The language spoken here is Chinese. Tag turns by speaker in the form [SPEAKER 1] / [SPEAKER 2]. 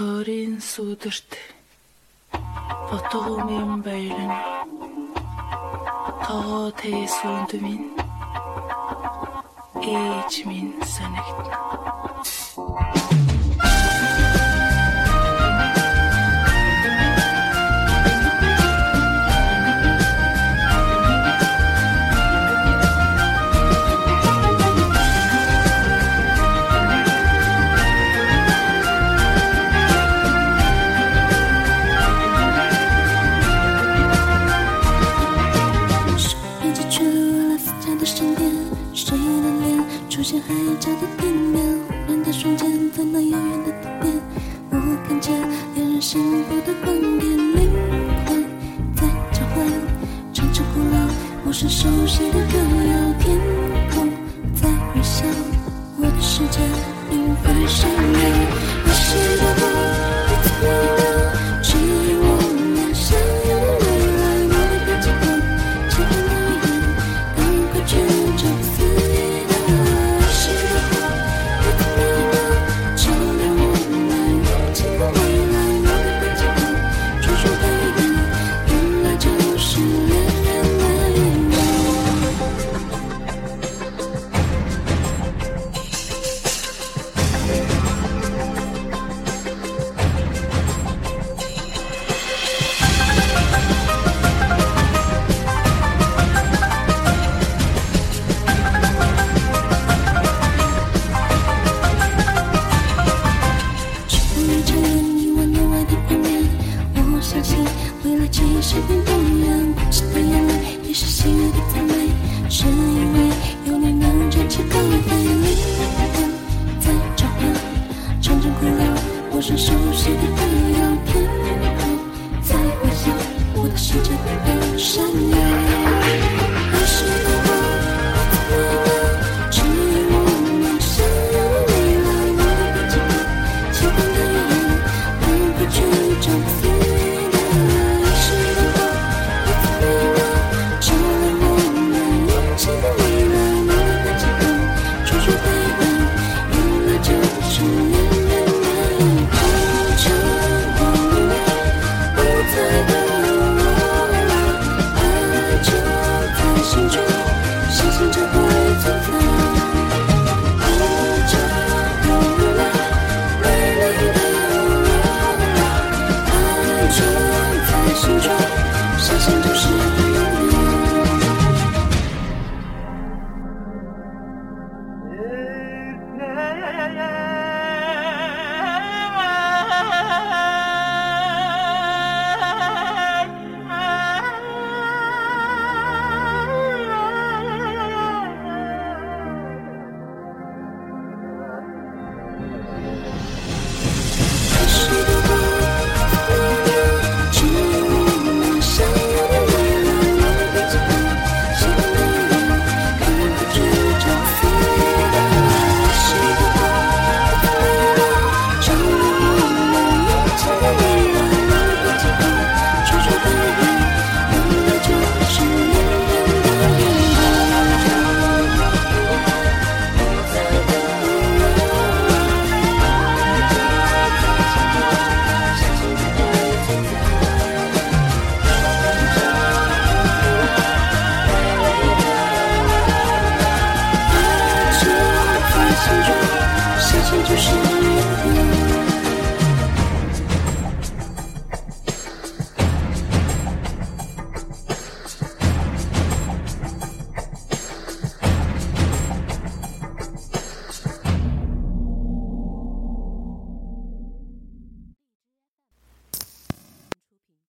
[SPEAKER 1] Тойрын сүдэрт Потогомын байлан Тоо тэсүнд минь Ээж минь санагдна
[SPEAKER 2] 出现海角的天面忽然的瞬间在那遥远的地点我看见恋人幸福的光点灵魂在召唤唱着古老陌生熟悉的歌谣。